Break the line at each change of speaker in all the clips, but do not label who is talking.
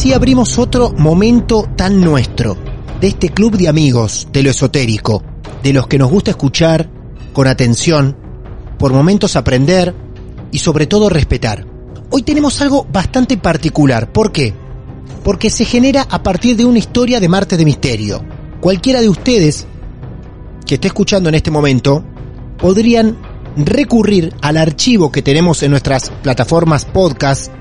Así abrimos otro momento tan nuestro, de este club de amigos de lo esotérico, de los que nos gusta escuchar con atención, por momentos aprender y sobre todo respetar. Hoy tenemos algo bastante particular. ¿Por qué? Porque se genera a partir de una historia de Marte de Misterio. Cualquiera de ustedes que esté escuchando en este momento podrían recurrir al archivo que tenemos en nuestras plataformas podcast,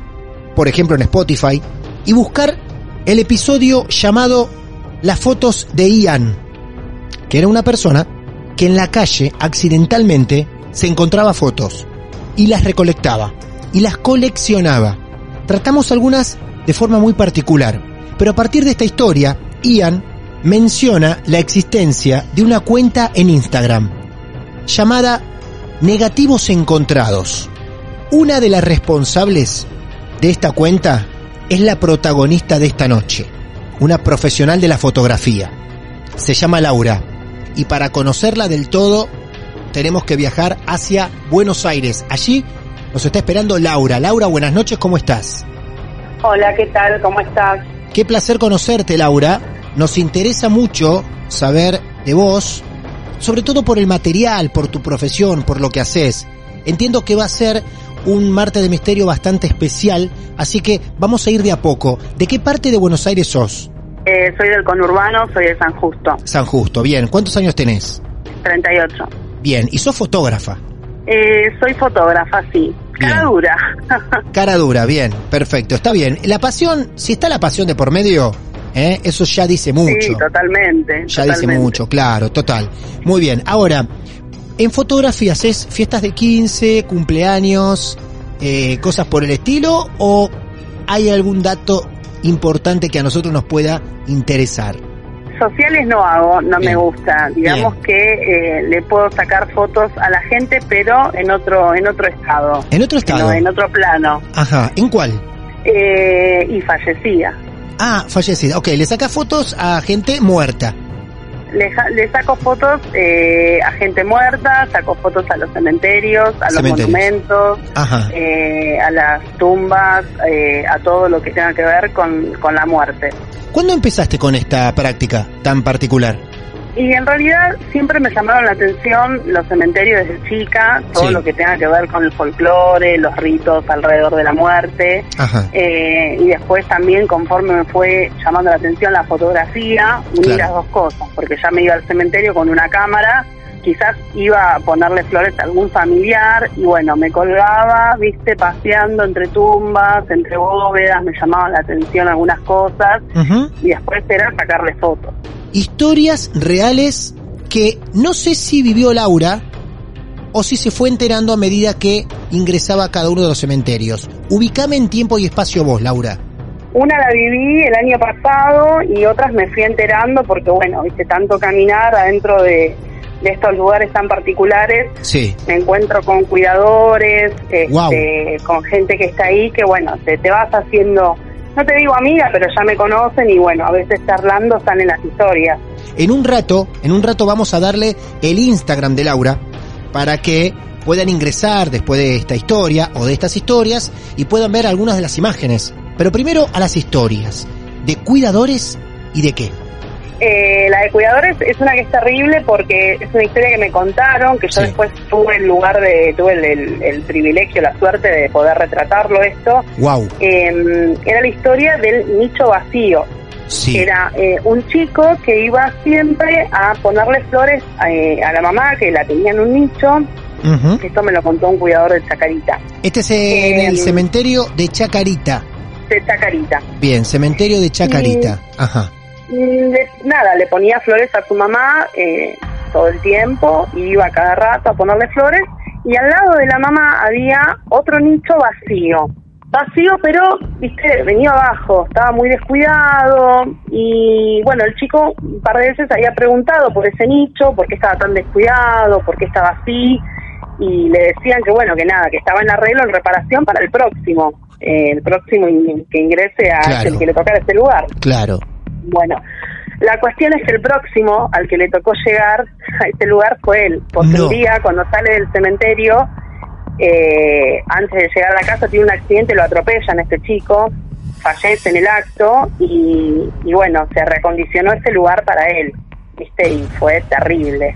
por ejemplo en Spotify, y buscar el episodio llamado Las fotos de Ian, que era una persona que en la calle accidentalmente se encontraba fotos y las recolectaba y las coleccionaba. Tratamos algunas de forma muy particular, pero a partir de esta historia, Ian menciona la existencia de una cuenta en Instagram llamada Negativos Encontrados. Una de las responsables de esta cuenta es la protagonista de esta noche, una profesional de la fotografía. Se llama Laura y para conocerla del todo tenemos que viajar hacia Buenos Aires. Allí nos está esperando Laura. Laura, buenas noches, ¿cómo estás?
Hola, ¿qué tal? ¿Cómo estás?
Qué placer conocerte, Laura. Nos interesa mucho saber de vos, sobre todo por el material, por tu profesión, por lo que haces. Entiendo que va a ser un martes de misterio bastante especial, así que vamos a ir de a poco. ¿De qué parte de Buenos Aires sos?
Eh, soy del conurbano, soy de San Justo.
San Justo, bien. ¿Cuántos años tenés?
38.
Bien, ¿y sos fotógrafa?
Eh, soy fotógrafa, sí. Cara dura.
Cara dura, bien, perfecto, está bien. La pasión, si está la pasión de por medio, ¿eh? eso ya dice mucho.
Sí, totalmente.
Ya dice mucho, claro, total. Muy bien, ahora, en fotografías es fiestas de 15, cumpleaños, eh, cosas por el estilo o hay algún dato importante que a nosotros nos pueda interesar?
Sociales no hago, no me gusta. Digamos que eh, le puedo sacar fotos a la gente, pero en otro en otro estado.
¿En otro estado?
en otro plano.
Ajá, ¿en cuál?
Eh, y fallecida.
Ah, fallecida. Ok, le saca fotos a gente muerta
le, saco fotos eh, a gente muerta, saco fotos a los cementerios, a los monumentos, eh, a las tumbas, eh, a todo lo que tenga que ver con, con la muerte.
¿Cuándo empezaste con esta práctica tan particular?
Y en realidad siempre me llamaron la atención los cementerios desde chica, todo lo que tenga que ver con el folclore, los ritos alrededor de la muerte. Eh, y después también conforme me fue llamando la atención la fotografía, uní las dos cosas, porque ya me iba al cementerio con una cámara, quizás iba a ponerle flores a algún familiar y bueno, me colgaba, viste, paseando entre tumbas, entre bóvedas, me llamaban la atención algunas cosas y después era sacarle fotos
historias reales que no sé si vivió Laura o si se fue enterando a medida que ingresaba a cada uno de los cementerios. Ubicame en tiempo y espacio vos, Laura.
Una la viví el año pasado y otras me fui enterando porque, bueno, hice tanto caminar adentro de, estos lugares tan particulares.
Sí.
Me encuentro con cuidadores, este, con gente que está ahí, que, bueno, te, te vas haciendo no te digo amiga, pero ya me conocen y bueno, a veces charlando salen las historias.
En un rato, en un rato vamos a darle el Instagram de Laura para que puedan ingresar después de esta historia o de estas historias y puedan ver algunas de las imágenes. Pero primero a las historias. ¿De cuidadores y de qué?
Eh, la de cuidadores es una que es terrible porque es una historia que me contaron, que yo después tuve el lugar de, tuve el, privilegio, la suerte de poder retratarlo esto.
Wow.
Em, era la historia del nicho vacío. Era eh, un chico que iba siempre a ponerle flores eh, a la mamá, que la tenía en un nicho. Esto me lo contó un cuidador de Chacarita.
Este es en el em, cementerio de Chacarita.
De Chacarita.
Bien, cementerio de Chacarita. Ajá.
Nada, le ponía flores a su mamá eh, todo el tiempo, iba cada rato a ponerle flores y al lado de la mamá había otro nicho vacío vacío, pero, viste, venía abajo, estaba muy descuidado y bueno, el chico un par de veces había preguntado por ese nicho, por qué estaba tan descuidado, por qué estaba así y le decían que bueno, que nada, que estaba en arreglo, en reparación para el próximo, eh, el próximo que ingrese a el que le tocara ese lugar.
Claro.
Bueno, la cuestión es que el próximo al que le tocó llegar a ese lugar fue él, porque un día cuando sale del cementerio eh, antes de llegar a la casa tiene un accidente, lo atropellan este chico, fallece en el acto y, bueno, se recondicionó ese lugar para él, ¿viste? Y fue terrible.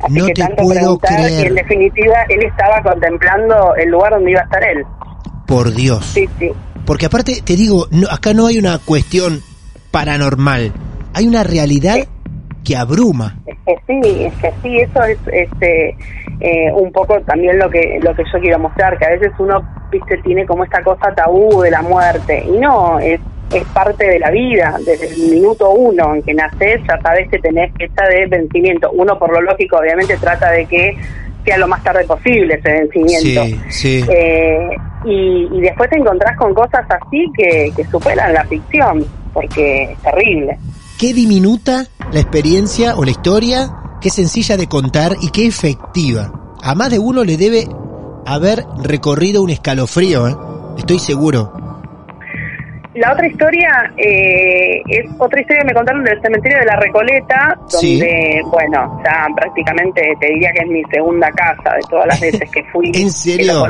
Así que tanto preguntar y en definitiva él estaba contemplando el lugar donde iba a estar él.
Por Dios.
Sí, sí.
Porque aparte, te digo, acá no hay una cuestión paranormal, hay una realidad que abruma.
Es que sí, es que sí, eso es este eh, un poco también lo que lo que yo quiero mostrar, que a veces uno viste tiene como esta cosa tabú de la muerte y no, es es parte de la vida, desde el minuto uno en que naces ya sabes que tenés fecha de vencimiento. Uno por lo lógico obviamente trata de que sea lo más tarde posible ese vencimiento.
Sí, sí.
Eh, y, y, después te encontrás con cosas así que, que superan la ficción, porque es terrible
qué diminuta la experiencia o la historia, qué sencilla de contar y qué efectiva. A más de uno le debe haber recorrido un escalofrío, ¿eh? estoy seguro.
La otra historia eh, es otra historia que me contaron del cementerio de la Recoleta, donde, bueno, ya prácticamente te diría que es mi segunda casa de todas las veces que fui.
¿En serio?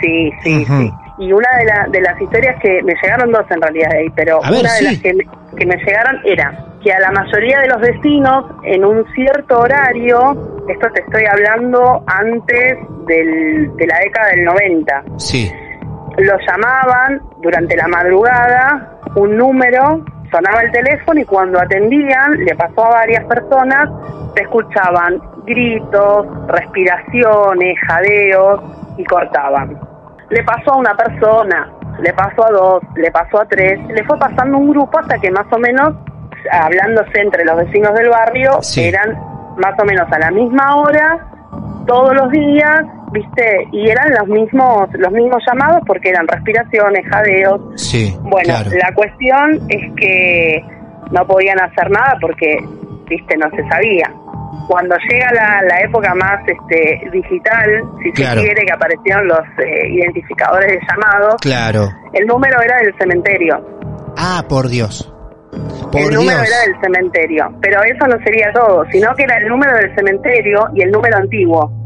sí, sí, sí. Y una de, de las historias que me llegaron dos en realidad ahí, pero una de las que que me llegaron era que a la mayoría de los vecinos en un cierto horario, esto te estoy hablando antes del, de la década del 90,
sí.
Lo llamaban durante la madrugada, un número, sonaba el teléfono y cuando atendían, le pasó a varias personas, se escuchaban gritos, respiraciones, jadeos y cortaban. Le pasó a una persona, le pasó a dos, le pasó a tres, le fue pasando un grupo hasta que más o menos, hablándose entre los vecinos del barrio, eran más o menos a la misma hora, todos los días, viste, y eran los mismos, los mismos llamados porque eran respiraciones, jadeos.
Sí,
bueno, la cuestión es que no podían hacer nada porque, viste, no se sabía cuando llega la, época más este, digital, si se quiere, que aparecieron los eh, identificadores de llamado,
claro.
el número era del cementerio.
Ah, por Dios.
el número era del cementerio, pero eso no sería todo, sino que era el número del cementerio y el número antiguo.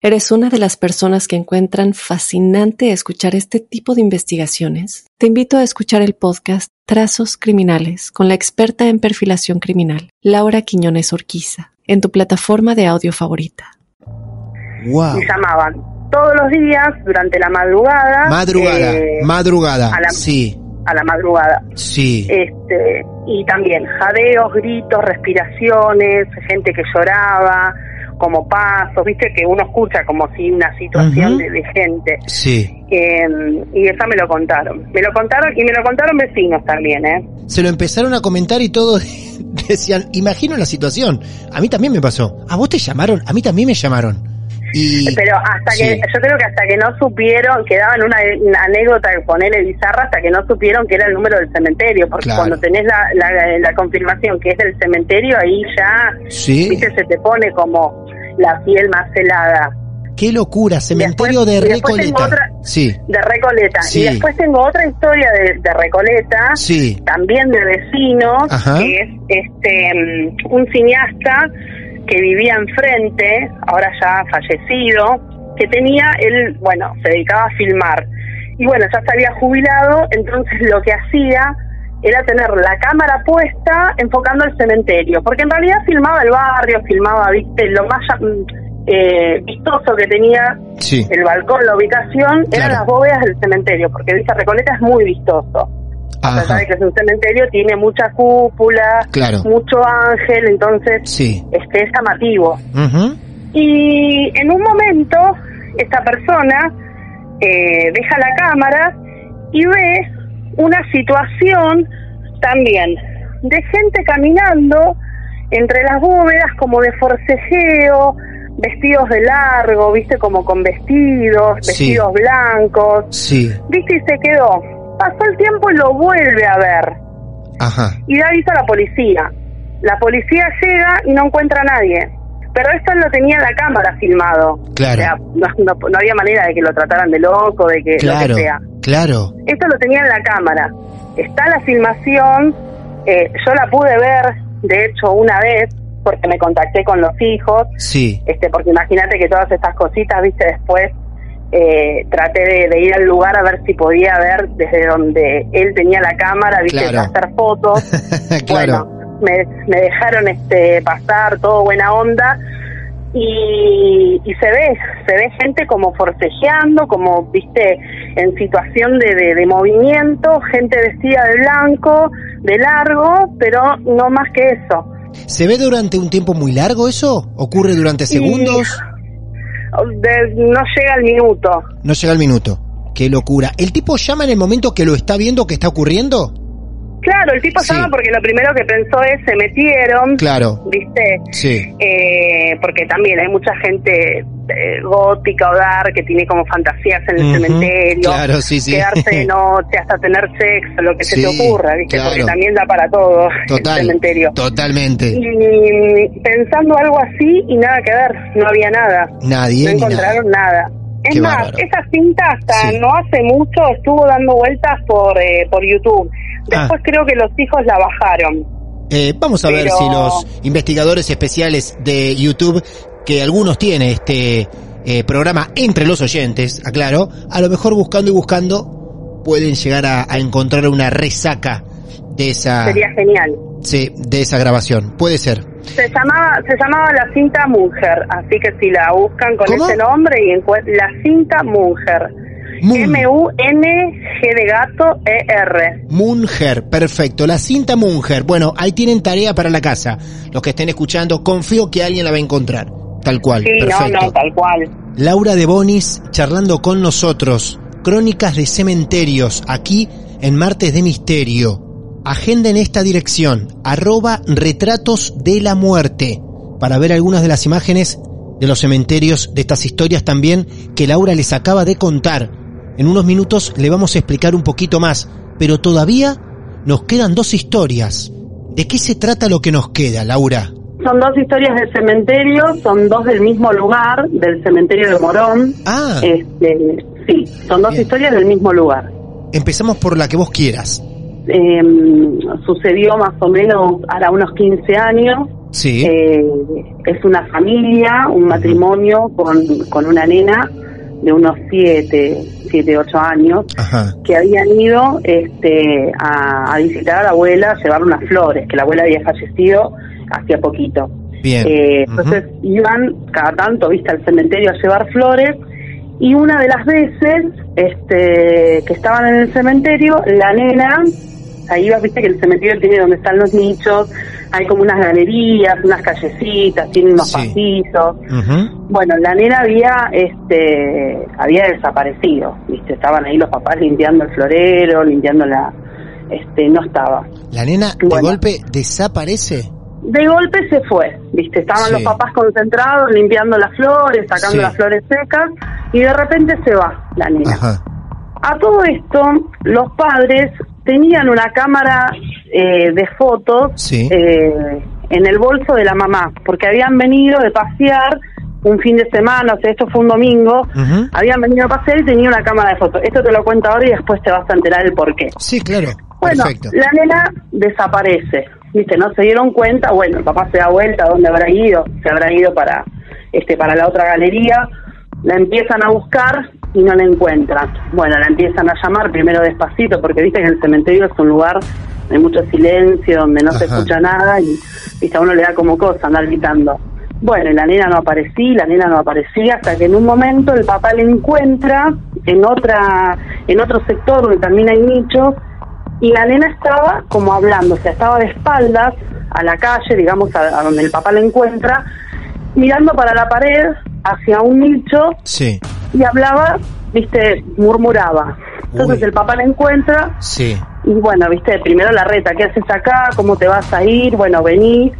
eres una de las personas que encuentran fascinante escuchar este tipo de investigaciones, te invito a escuchar el podcast Trazos Criminales con la experta en perfilación criminal, Laura Quiñones Orquiza, en tu plataforma de audio favorita.
Wow.
Y llamaban todos los días durante la madrugada.
Madrugada, eh, madrugada, sí.
A la madrugada.
Sí.
Este, y también jadeos, gritos, respiraciones, gente que lloraba, como pasos, viste que uno escucha como si una situación de, gente.
Sí.
Em, y esa me lo contaron. Me lo contaron y me lo contaron vecinos también, ¿eh?
Se lo empezaron a comentar y todos decían, imagino la situación. A mí también me pasó. A vos te llamaron, a mí también me llamaron.
Pero hasta que, yo creo que hasta que no supieron, quedaban una, una anécdota que ponerle bizarra hasta que no supieron que era el número del cementerio, porque cuando tenés la, la, confirmación que es del cementerio, ahí ya, viste, se te pone como la piel más helada.
Qué locura, cementerio de Recoleta. sí.
De Recoleta. Y después tengo otra historia de, Recoleta, sí. también de vecinos, que es este mm, un cineasta que vivía enfrente, ahora ya fallecido, que tenía, él, bueno, se dedicaba a filmar. Y bueno, ya se había jubilado, entonces lo que hacía era tener la cámara puesta enfocando el cementerio, porque en realidad filmaba el barrio, filmaba, viste, lo más mm, eh, vistoso que tenía el balcón, la ubicación, eran las bóvedas del cementerio, porque Vista Recoleta es muy vistoso. A pesar de que es un cementerio, tiene mucha cúpula, mucho ángel, entonces este, es llamativo. Y en un momento, esta persona eh, deja la cámara y ve una situación también de gente caminando entre las bóvedas como de forcejeo, vestidos de largo, viste, como con vestidos, vestidos blancos.
Sí.
Viste, y se quedó. Pasó el tiempo y lo vuelve a ver.
Ajá.
Y da aviso a la policía. La policía llega y no encuentra a nadie. Pero esto lo tenía en la cámara filmado.
Claro.
O sea, no, había manera de que lo trataran de loco, de que
claro,
lo que sea.
Claro.
Esto lo tenía en la cámara. Está la filmación. Eh, yo la pude ver, de hecho, una vez porque me contacté con los hijos.
Sí.
Este, porque imagínate que todas estas cositas, viste, después eh, traté de, ir al lugar a ver si podía ver desde donde él tenía la cámara, viste, hacer fotos.
claro.
Bueno, me, me dejaron este pasar, todo buena onda. Y, y, se ve, se ve gente como forcejeando, como, viste, en situación de, de, de, movimiento, gente vestida de blanco, de largo, pero no más que eso.
¿Se ve durante un tiempo muy largo eso? ¿Ocurre durante segundos?
No llega al minuto.
No llega al minuto. Qué locura. ¿El tipo llama en el momento que lo está viendo que está ocurriendo?
Claro, el tipo llama porque lo primero que pensó es se metieron.
Claro.
¿Viste?
Sí.
Eh, porque también hay mucha gente eh, gótica o dar que tiene como fantasías en el cementerio.
Claro, sí, sí.
Quedarse de noche, hasta tener sexo, lo que se te ocurra, ¿viste? Porque también da para todo
Total,
el cementerio.
Totalmente.
Y pensando algo así y nada que ver, no había nada.
Nadie.
No encontraron nada. Es más, esa cinta hasta no hace mucho estuvo dando vueltas por, eh, por YouTube. Ah. Después creo que los hijos la bajaron.
Eh, vamos a ver si los investigadores especiales de YouTube, que algunos tienen este eh, programa entre los oyentes, aclaro, a lo mejor buscando y buscando pueden llegar a, encontrar una resaca de esa...
Sería genial.
Sí, de esa grabación. Puede ser.
Se llamaba, se llamaba La Cinta Mujer, así que si la buscan con ese nombre y encuentran La Cinta Mujer. M-U-N-G de gato E-R.
Munger, perfecto. La cinta Munger. Bueno, ahí tienen tarea para la casa. Los que estén escuchando, confío que alguien la va a encontrar. Tal cual.
Sí,
perfecto.
no, no, tal cual.
Laura de Bonis charlando con nosotros. Crónicas de cementerios, aquí en Martes de Misterio. Agenda en esta dirección, arroba retratos de la muerte, para ver algunas de las imágenes de los cementerios, de estas historias también que Laura les acaba de contar. En unos minutos le vamos a explicar un poquito más, pero todavía nos quedan dos historias. ¿De qué se trata lo que nos queda, Laura?
Son dos historias del cementerio, son dos del mismo lugar, del cementerio de Morón.
Ah.
Este, sí, son dos historias del mismo lugar.
Empezamos por la que vos quieras.
Em, sucedió más o menos ahora unos 15 años.
Sí.
Eh, es una familia, un matrimonio con, con una nena de unos 7, siete, ocho años, que habían ido este, a, visitar a la abuela, a llevar unas flores, que la abuela había fallecido hacía poquito.
Bien.
Eh, entonces iban cada tanto, viste, al cementerio a llevar flores y una de las veces este, que estaban en el cementerio, la nena, ahí vas, viste que el cementerio tiene donde están los nichos, hay como unas galerías, unas callecitas, tiene unos pasillos. Bueno, la nena había este había desaparecido, ¿viste? Estaban ahí los papás limpiando el florero, limpiando la este no estaba.
¿La nena de golpe desaparece?
de golpe se fue, ¿viste? Estaban los papás concentrados limpiando las flores, sacando las flores secas y de repente se va la niña. A todo esto, los padres tenían una cámara eh, de fotos eh, en el bolso de la mamá, porque habían venido de pasear un fin de semana, o sea, esto fue un domingo, habían venido a pasear y tenía una cámara de fotos. Esto te lo cuento ahora y después te vas a enterar el por qué.
Sí, claro.
Bueno, la nena desaparece, ¿viste? No se dieron cuenta, bueno, el papá se da vuelta, ¿a dónde habrá ido? Se habrá ido para, este, para la otra galería, la empiezan a buscar y no la encuentran. Bueno, la empiezan a llamar primero despacito, porque viste que el cementerio es un lugar de mucho silencio, donde no se escucha nada y, viste, a uno le da como cosa andar gritando. Bueno, la nena no aparecía, la nena no aparecía, hasta que en un momento el papá la encuentra en otra, en otro sector donde también hay nichos, y la nena estaba como hablando, o sea, estaba de espaldas a la calle, digamos, a, donde el papá la encuentra, mirando para la pared, hacia un nicho,
sí.
Y hablaba, viste, murmuraba. Entonces el papá la encuentra,
sí.
y bueno, viste, primero la reta, ¿qué haces acá? ¿Cómo te vas a ir? Bueno, vení.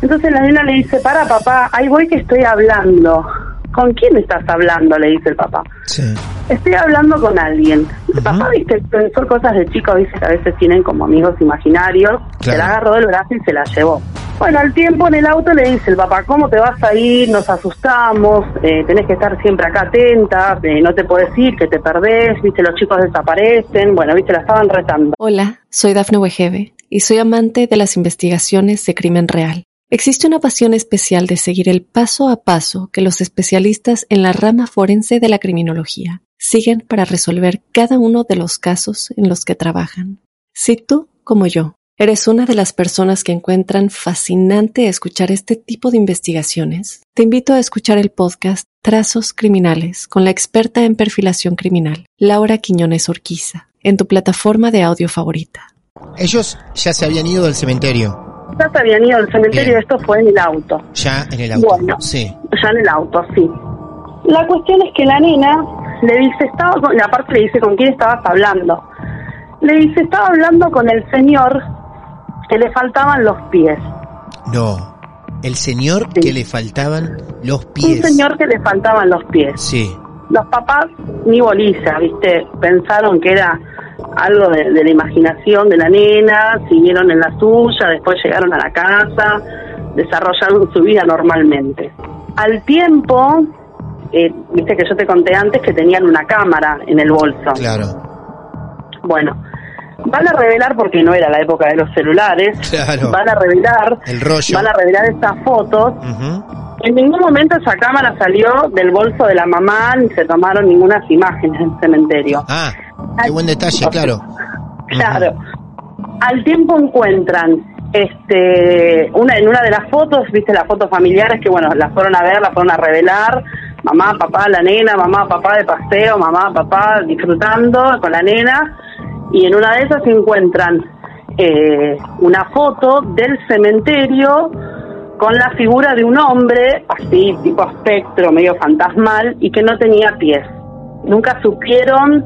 Entonces la nena le dice, para papá, ahí voy que estoy hablando. ¿Con quién estás hablando? Le dice el papá.
Sí.
Estoy hablando con alguien. El papá, viste, son cosas de chicos, dice que a veces tienen como amigos imaginarios. Se la agarró del brazo y se la llevó. Bueno, al tiempo en el auto le dice el papá, ¿cómo te vas a ir? Nos asustamos, eh, tenés que estar siempre acá atenta, eh, no te puedes ir, que te perdés, viste, los chicos desaparecen. Bueno, viste, la estaban retando.
Hola, soy Dafne Wegebe y soy amante de las investigaciones de crimen real. Existe una pasión especial de seguir el paso a paso que los especialistas en la rama forense de la criminología siguen para resolver cada uno de los casos en los que trabajan. Si tú, como yo, eres una de las personas que encuentran fascinante escuchar este tipo de investigaciones, te invito a escuchar el podcast Trazos Criminales con la experta en perfilación criminal, Laura Quiñones Orquiza, en tu plataforma de audio favorita.
Ellos ya se habían ido del cementerio
ya se habían ido al cementerio, esto fue en el auto.
Ya en el auto.
Bueno,
sí.
Ya en el auto, sí. La cuestión es que la nena le dice, estaba con, aparte le dice con quién estabas hablando. Le dice, estaba hablando con el señor que le faltaban los pies.
No, el señor que le faltaban los pies.
Un señor que le faltaban los pies.
Sí.
Los papás ni bolilla, ¿viste? Pensaron que era algo de, la imaginación de la nena, siguieron en la suya, después llegaron a la casa, desarrollaron su vida normalmente. Al tiempo, eh, viste que yo te conté antes que tenían una cámara en el bolso.
Claro.
Bueno, van a revelar, porque no era la época de los celulares, van a revelar,
el rollo.
van a revelar estas fotos. En ningún momento esa cámara salió del bolso de la mamá ni se tomaron ninguna imágenes en el cementerio.
Ah, qué buen detalle, claro.
Claro. Al tiempo encuentran este una en una de las fotos, viste las fotos familiares que bueno, las fueron a ver, las fueron a revelar, mamá, papá, la nena, mamá, papá de paseo, mamá, papá disfrutando con la nena y en una de esas encuentran eh, una foto del cementerio con la figura de un hombre, así, tipo espectro, medio fantasmal, y que no tenía pies. Nunca supieron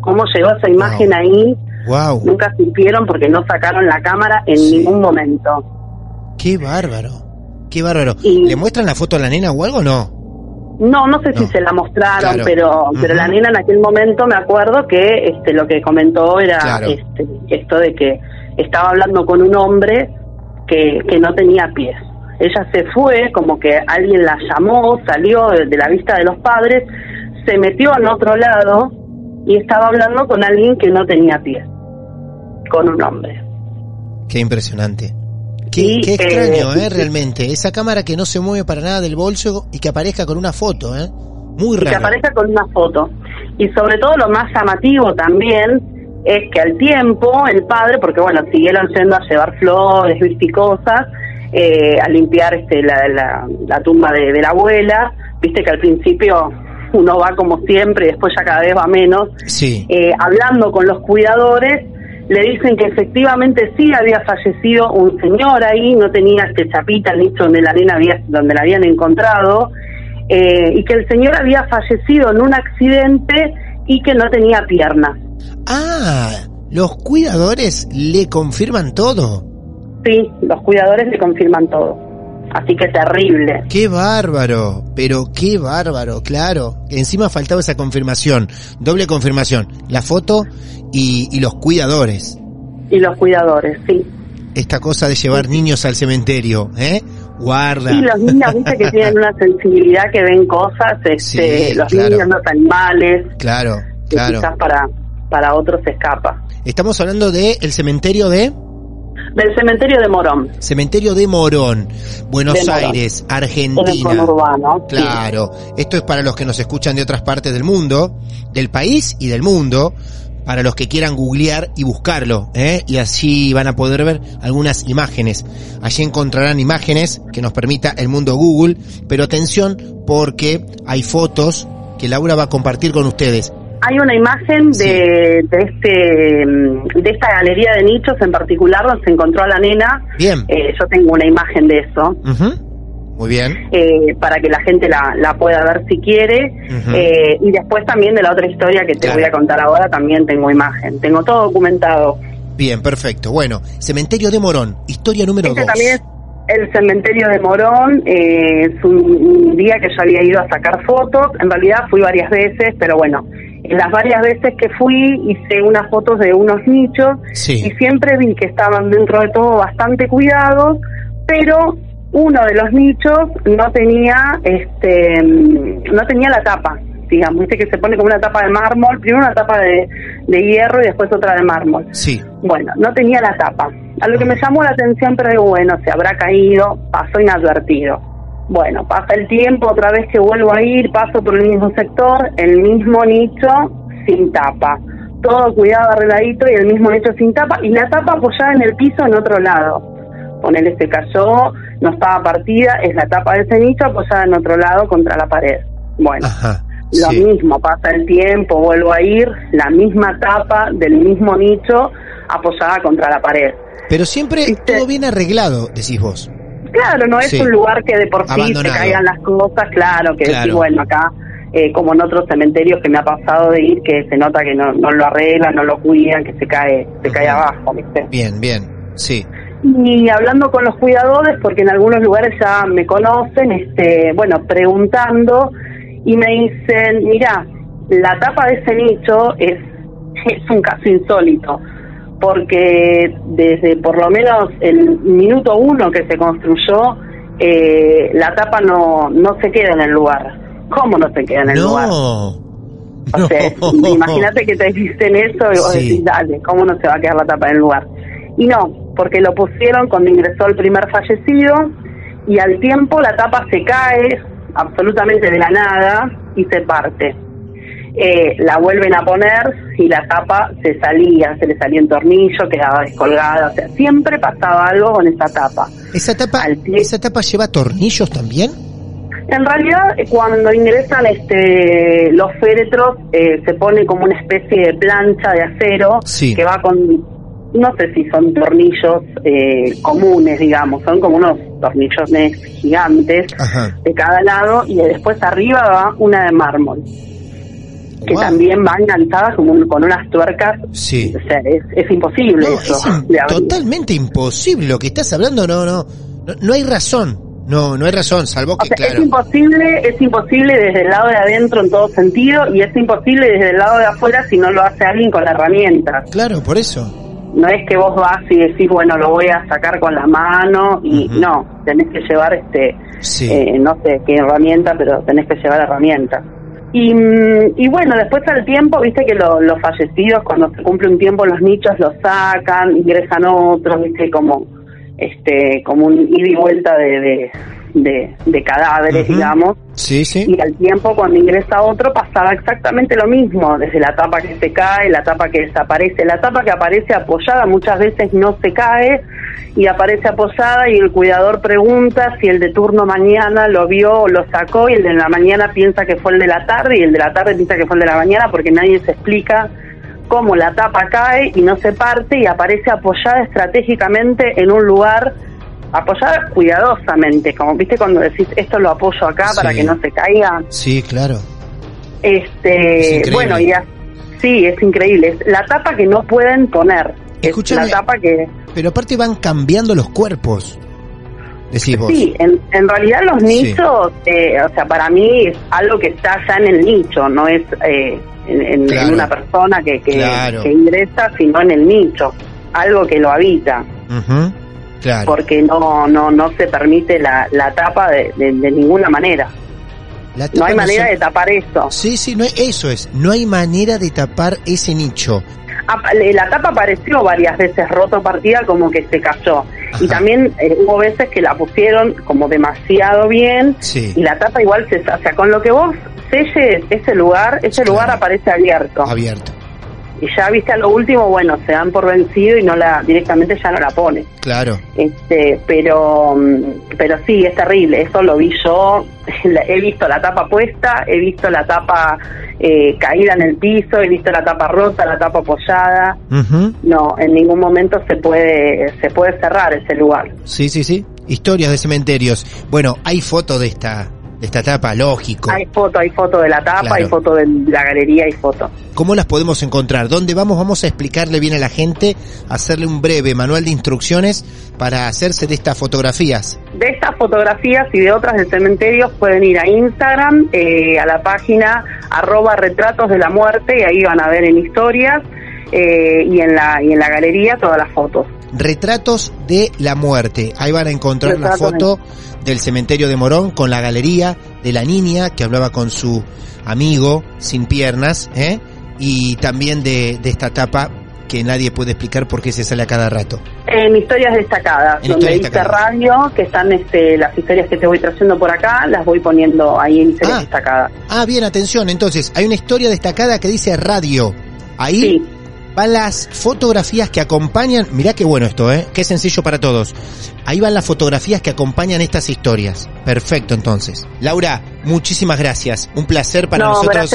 cómo llegó esa imagen ahí.
Wow.
Nunca supieron porque no sacaron la cámara en ningún momento.
Qué bárbaro. Qué bárbaro. ¿Le muestran la foto a la nena o algo o no?
No, no sé si se la mostraron, pero pero la nena en aquel momento me acuerdo que este lo que comentó era este, esto de que estaba hablando con un hombre que, que no tenía pies. Ella se fue, como que alguien la llamó, salió de, la vista de los padres, se metió al otro lado y estaba hablando con alguien que no tenía pies, con un hombre.
Qué impresionante. Qué, extraño, eh, ¿eh? Realmente. Esa cámara que no se mueve para nada del bolso y que aparezca con una foto, ¿eh? Muy raro.
que aparezca con una foto. Y sobre todo lo más llamativo también es que al tiempo el padre, porque bueno, siguieron yendo a llevar flores, y cosas, eh, a limpiar este, la, la, tumba de, la abuela. Viste que al principio uno va como siempre y después ya cada vez va menos.
Sí.
Eh, hablando con los cuidadores, le dicen que efectivamente sí había fallecido un señor ahí, no tenía este chapita, el nicho donde la nena había, donde la habían encontrado, eh, y que el señor había fallecido en un accidente y que no tenía piernas.
Ah, los cuidadores le confirman todo.
sí, los cuidadores le confirman todo. Así que terrible.
Qué bárbaro, pero qué bárbaro, claro. Encima faltaba esa confirmación, doble confirmación, la foto y, y los cuidadores.
Y los cuidadores, sí.
Esta cosa de llevar niños al cementerio, ¿eh? Guarda.
Y los niños, viste que tienen una sensibilidad que ven cosas, este, los niños no animales.
Claro, claro.
quizás para, para otros se escapa.
Estamos hablando de el cementerio de...
Del cementerio de Morón.
Cementerio de Morón, Buenos Aires, Argentina.
Urbano,
claro, esto es para los que nos escuchan de otras partes del mundo, del país y del mundo para los que quieran googlear y buscarlo, ¿eh? y así van a poder ver algunas imágenes. Allí encontrarán imágenes que nos permita el mundo Google, pero atención porque hay fotos que Laura va a compartir con ustedes.
Hay una imagen de, de este mm, de esta galería de nichos en particular donde se encontró a la nena.
Bien.
Eh, yo tengo una imagen de eso.
Muy bien.
Eh, para que la gente la, la pueda ver si quiere. eh, y después también de la otra historia que te voy a contar ahora, también tengo imagen. Tengo todo documentado.
Bien, perfecto. Bueno, Cementerio de Morón, historia número
Este
dos.
también es el cementerio de Morón. Eh, es un, un día que yo había ido a sacar fotos. En realidad fui varias veces, pero bueno, en las varias veces que fui hice unas fotos de unos nichos
Sí.
y siempre vi que estaban dentro de todo bastante cuidados, pero uno de los nichos no tenía este no tenía la tapa, digamos, viste que se pone como una tapa de mármol, primero una tapa de, de hierro y después otra de mármol.
Sí.
Bueno, no tenía la tapa. A lo que me llamó la atención, pero digo, bueno, se habrá caído, pasó inadvertido. Bueno, pasa el tiempo, otra vez que vuelvo a ir, paso por el mismo sector, el mismo nicho sin tapa. Todo cuidado arregladito y el mismo nicho sin tapa y la tapa apoyada en el piso en otro lado. Ponele, se cayó, no estaba partida, es la tapa de ese nicho apoyada en otro lado contra la pared. Bueno,
Ajá.
lo
sí.
mismo, pasa el tiempo, vuelvo a ir, la misma tapa del mismo nicho apoyada contra la pared.
Pero siempre todo bien arreglado, decís vos.
Claro, no es
Sí.
un lugar que de por sí se caigan las cosas, claro, que
Claro.
decís, bueno, acá, eh, como en otros cementerios que me ha pasado de ir, que se nota que no, no lo arreglan, no lo cuidan, que se cae, se cae abajo, ¿viste?
Bien, bien. Sí.
Y hablando con los cuidadores, porque en algunos lugares ya me conocen, este, bueno, preguntando, y me dicen, mira, la tapa de ese nicho es, es un caso insólito, porque desde por lo menos el minuto uno que se construyó, eh, la tapa no, no se queda en el lugar. ¿Cómo no se queda en el lugar?
No.
O sea,
No.
imagínate que te dicen eso y vos
Sí.
decís, dale, ¿cómo no se va a quedar la tapa en el lugar? Y no, porque lo pusieron cuando ingresó el primer fallecido y al tiempo la tapa se cae absolutamente de la nada y se parte. Eh, la vuelven a poner y la tapa se salía, se le salía un tornillo, quedaba descolgada, o sea, siempre pasaba algo con esa tapa.
¿Esa tapa. ¿Esa tapa lleva tornillos también?
En realidad, cuando ingresan este, los féretros, eh, se pone como una especie de plancha de acero
Sí.
que va con, no sé si son tornillos eh, comunes, digamos, son como unos tornillones gigantes
Ajá.
de cada lado y después arriba va una de mármol, que
Wow.
también va enganchada como un- con unas tuercas.
Sí.
O sea, es, es imposible
No,
eso.
es totalmente imposible lo que estás hablando, no, no, no, no hay razón, no, no hay razón, salvo
O
que,
sea,
claro,
es imposible, es imposible desde el lado de adentro en todo sentido y es imposible desde el lado de afuera si no lo hace alguien con la herramienta.
claro, por eso,
No es que vos vas y decís, bueno, lo voy a sacar con la mano y no, tenés que llevar este,
sí,
eh, no sé qué herramienta, pero tenés que llevar herramienta. Y, mm, y bueno, después al tiempo, viste que lo- los fallecidos, cuando se cumple un tiempo, los nichos los sacan, ingresan otros, viste, como este como un ida y vuelta de, de, de- de cadáveres, digamos.
sí, sí,
Y al tiempo, cuando ingresa otro, pasaba exactamente lo mismo, desde la tapa que se cae, la tapa que desaparece. La tapa que aparece apoyada muchas veces no se cae y aparece apoyada y el cuidador pregunta si el de turno mañana lo vio o lo sacó y el de la mañana piensa que fue el de la tarde y el de la tarde piensa que fue el de la mañana porque nadie se explica cómo la tapa cae y no se parte y aparece apoyada estratégicamente en un lugar apoyada cuidadosamente, como viste cuando decís esto lo apoyo acá para que no se caiga.
sí, claro, Es
Este, bueno, y a- sí, es increíble. Es la tapa que no pueden poner. Es
Escúchame.
la tapa que
Pero aparte van cambiando los cuerpos.
Decís vos. Sí, en, en realidad los nichos, eh, o sea, para mí es algo que está ya en el nicho, no es eh, en, una persona que, que, ingresa, sino en el nicho, algo que lo habita. Claro. Porque no, no, no se permite la, la tapa de, de, ninguna manera. No hay manera de tapar eso.
Sí, sí, no, eso es. No hay manera de tapar ese nicho.
La tapa apareció varias veces roto partida como que se cayó. Y también eh, hubo veces que la pusieron como demasiado bien y la tapa igual se... O sea, con lo que vos selles ese lugar, ese lugar aparece abierto.
Abierto
y ya viste a lo último, bueno, se dan por vencido y no la directamente ya no la pone.
Claro.
Este, pero mm, pero sí, es terrible, eso lo vi yo, he visto la tapa puesta, he visto la tapa eh, caída en el piso, he visto la tapa rota, la tapa apoyada. No, en ningún momento se puede se puede cerrar ese lugar.
Sí, sí, sí. Historias de cementerios. Bueno, hay fotos de esta de esta tapa, lógico.
Hay foto, hay foto de la tapa, hay foto de la galería, hay foto.
¿Cómo las podemos encontrar? ¿Dónde vamos? Vamos a explicarle bien a la gente, hacerle un breve manual de instrucciones para hacerse de estas fotografías.
De estas fotografías y de otras del cementerio pueden ir a Instagram, eh, a la página arroba retratos de la muerte y ahí van a ver en historias eh, y, en la, y en la galería todas las fotos.
Retratos de la muerte. Ahí van a encontrar la foto del cementerio de Morón con la galería de la niña que hablaba con su amigo sin piernas, ¿eh? y también de, esta tapa que nadie puede explicar por qué se sale a cada rato.
En historias destacadas, donde dice radio, que están este, las historias que te voy trayendo por acá, las voy poniendo ahí en historias ah. destacadas.
Ah, bien, atención, entonces, hay una historia destacada que dice radio. Ahí van las fotografías que acompañan, mirá qué bueno esto, ¿eh? Qué sencillo para todos. Ahí van las fotografías que acompañan estas historias. Perfecto, entonces. Laura, muchísimas gracias. Un placer para nosotros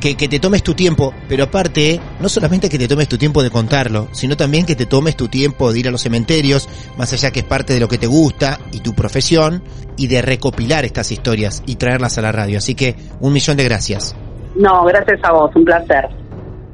Que, que te tomes tu tiempo, pero aparte, no solamente que te tomes tu tiempo de contarlo, sino también que te tomes tu tiempo de ir a los cementerios, más allá que es parte de lo que te gusta y tu profesión, y de recopilar estas historias y traerlas a la radio. Así que un millón de gracias.
No, gracias a vos, un placer.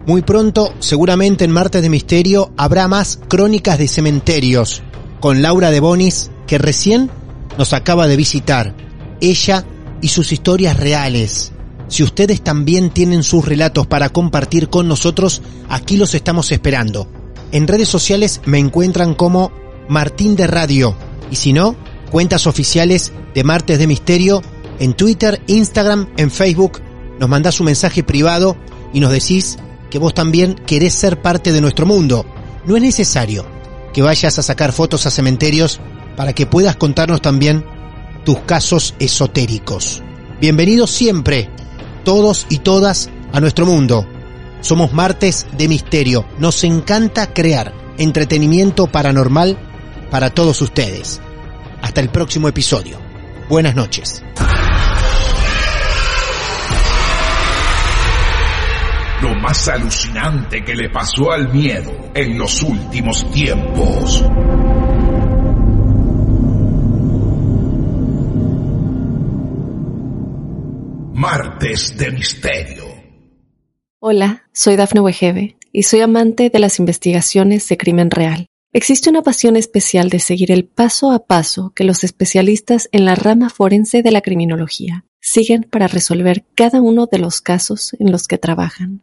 Muy pronto, seguramente en Martes de Misterio, habrá más crónicas de cementerios con Laura de Bonis, que recién nos acaba de visitar. Ella y sus historias reales. Si ustedes también tienen sus relatos para compartir con nosotros, aquí los estamos esperando. En redes sociales me encuentran como Martín de Radio. Y si no, cuentas oficiales de Martes de Misterio en Twitter, Instagram, en Facebook. Nos mandás un mensaje privado y nos decís que vos también querés ser parte de nuestro mundo. No es necesario que vayas a sacar fotos a cementerios para que puedas contarnos también tus casos esotéricos. Bienvenidos siempre, todos y todas, a nuestro mundo. Somos martes de misterio. Nos encanta crear entretenimiento paranormal para todos ustedes. Hasta el próximo episodio. Buenas noches.
Lo más alucinante que le pasó al miedo en los últimos tiempos. Martes de Misterio.
Hola, soy Dafne Wegebe y soy amante de las investigaciones de crimen real. Existe una pasión especial de seguir el paso a paso que los especialistas en la rama forense de la criminología siguen para resolver cada uno de los casos en los que trabajan.